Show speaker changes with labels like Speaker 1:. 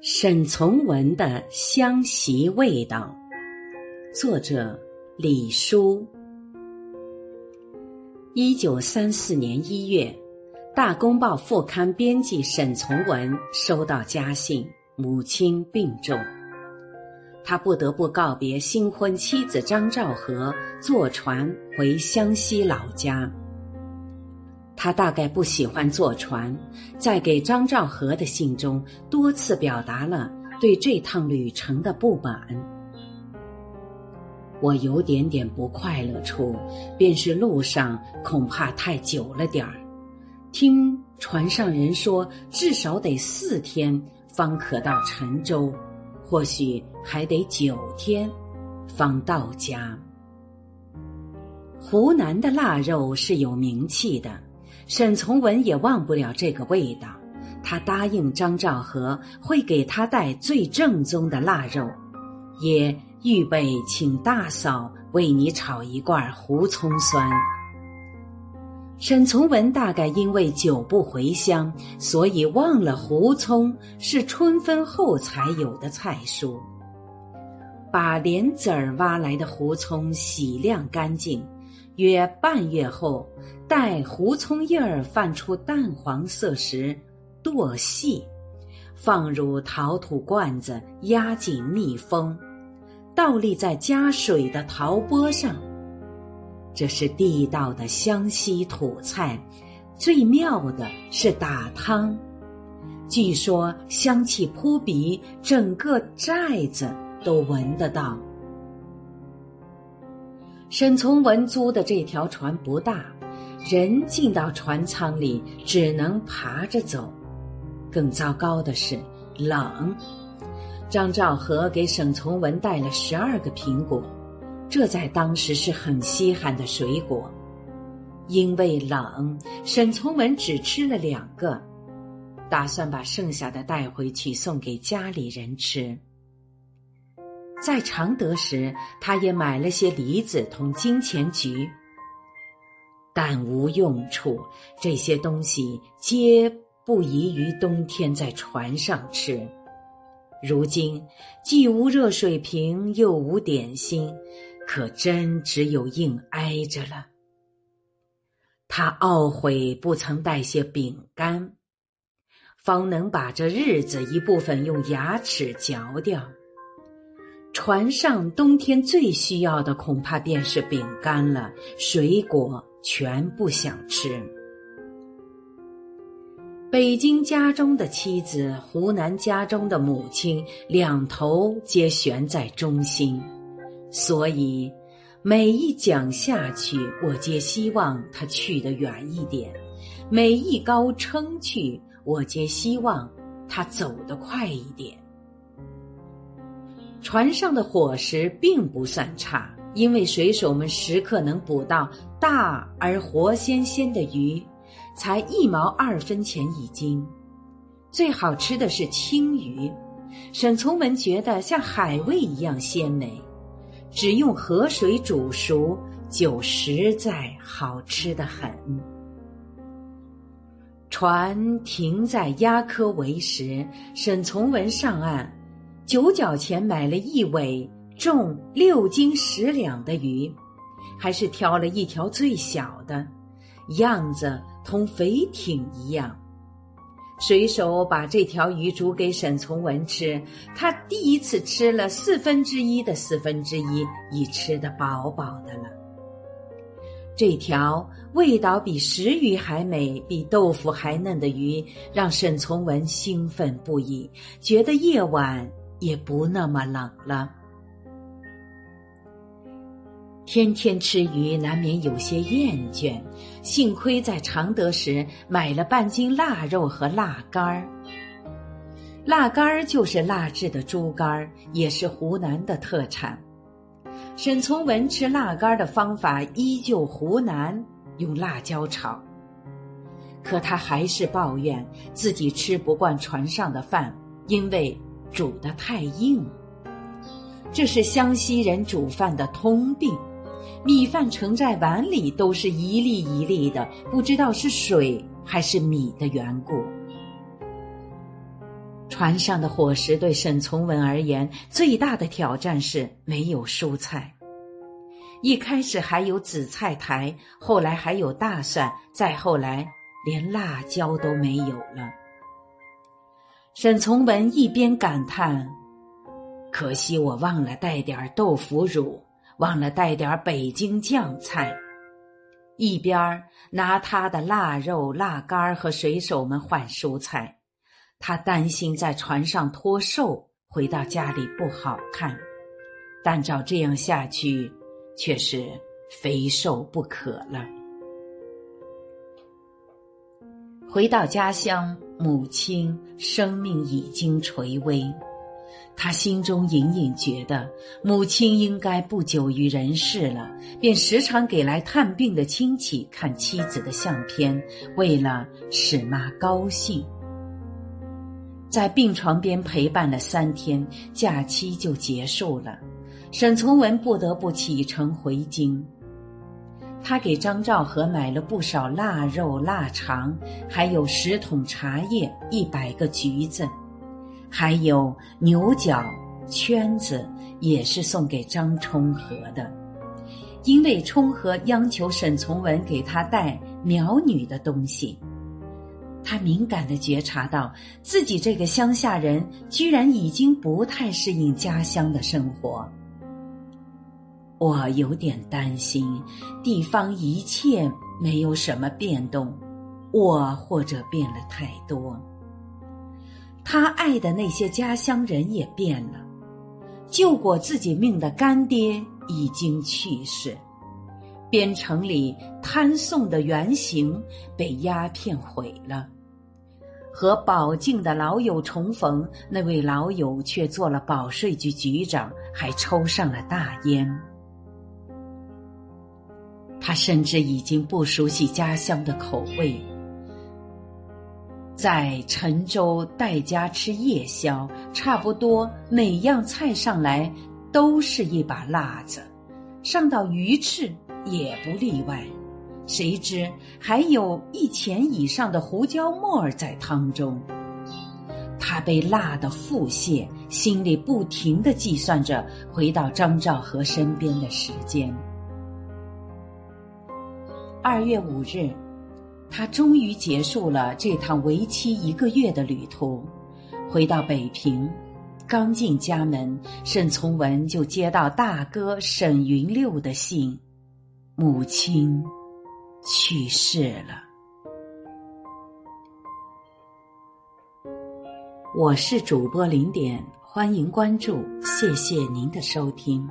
Speaker 1: 沈从文的湘习味道，作者李叔。一九三四年一月，《大公报》副刊编辑沈从文收到家信，母亲病重，他不得不告别新婚妻子张兆和，坐船回湘西老家。他大概不喜欢坐船，在给张兆和的信中多次表达了对这趟旅程的不满。我有点点不快乐处，便是路上恐怕太久了点儿。听船上人说，至少得四天方可到沉州，或许还得九天方到家。湖南的腊肉是有名气的。沈从文也忘不了这个味道，他答应张兆和会给他带最正宗的腊肉，也预备请大嫂为你炒一罐胡葱酸。沈从文大概因为久不回乡，所以忘了胡葱是春分后才有的菜蔬。把莲子儿挖来的胡葱洗晾干净。约半月后，待胡葱叶儿泛出淡黄色时，剁细，放入陶土罐子，压紧密封，倒立在加水的陶钵上。这是地道的湘西土菜，最妙的是打汤，据说香气扑鼻，整个寨子都闻得到。沈从文租的这条船不大，人进到船舱里只能爬着走。更糟糕的是冷。张兆和给沈从文带了十二个苹果，这在当时是很稀罕的水果。因为冷，沈从文只吃了两个，打算把剩下的带回去送给家里人吃。在常德时，他也买了些梨子同金钱橘，但无用处。这些东西皆不宜于冬天在船上吃。如今既无热水瓶，又无点心，可真只有硬挨着了。他懊悔不曾带些饼干，方能把这日子一部分用牙齿嚼掉。船上冬天最需要的恐怕便是饼干了，水果全不想吃。北京家中的妻子，湖南家中的母亲，两头皆悬在中心，所以每一讲下去，我皆希望他去得远一点；每一高撑去，我皆希望他走得快一点。船上的伙食并不算差，因为水手们时刻能捕到大而活鲜鲜的鱼，才一毛二分钱一斤。最好吃的是青鱼，沈从文觉得像海味一样鲜美，只用河水煮熟就实在好吃的很。船停在鸭科围时，沈从文上岸。九角钱买了一尾重六斤十两的鱼，还是挑了一条最小的，样子同肥艇一样。水手把这条鱼煮给沈从文吃，他第一次吃了四分之一的四分之一，已吃得饱饱的了。这条味道比石鱼还美、比豆腐还嫩的鱼，让沈从文兴奋不已，觉得夜晚。也不那么冷了。天天吃鱼，难免有些厌倦。幸亏在常德时买了半斤腊肉和腊肝儿。腊肝儿就是腊制的猪肝儿，也是湖南的特产。沈从文吃腊肝儿的方法依旧湖南，用辣椒炒。可他还是抱怨自己吃不惯船上的饭，因为。煮得太硬，这是湘西人煮饭的通病。米饭盛在碗里都是一粒一粒的，不知道是水还是米的缘故。船上的伙食对沈从文而言最大的挑战是没有蔬菜。一开始还有紫菜苔，后来还有大蒜，再后来连辣椒都没有了。沈从文一边感叹：“可惜我忘了带点豆腐乳，忘了带点北京酱菜。”一边拿他的腊肉、腊肝和水手们换蔬菜。他担心在船上脱瘦，回到家里不好看。但照这样下去，却是非瘦不可了。回到家乡，母亲生命已经垂危，他心中隐隐觉得母亲应该不久于人世了，便时常给来探病的亲戚看妻子的相片，为了使妈高兴。在病床边陪伴了三天，假期就结束了。沈从文不得不启程回京。他给张兆和买了不少腊肉、腊肠，还有十桶茶叶、一百个橘子，还有牛角、圈子，也是送给张充和的。因为充和央求沈从文给他带苗女的东西，他敏感地觉察到自己这个乡下人居然已经不太适应家乡的生活。我有点担心，地方一切没有什么变动，我或者变了太多。他爱的那些家乡人也变了，救过自己命的干爹已经去世，边城里摊送的原型被鸦片毁了，和保境的老友重逢，那位老友却做了保税局局长，还抽上了大烟。他甚至已经不熟悉家乡的口味，在陈州带家吃夜宵，差不多每样菜上来都是一把辣子，上到鱼翅也不例外。谁知还有一钱以上的胡椒末儿在汤中，他被辣得腹泻，心里不停的计算着回到张兆和身边的时间。二月五日，他终于结束了这趟为期一个月的旅途，回到北平。刚进家门，沈从文就接到大哥沈云六的信：母亲去世了。我是主播零点，欢迎关注，谢谢您的收听。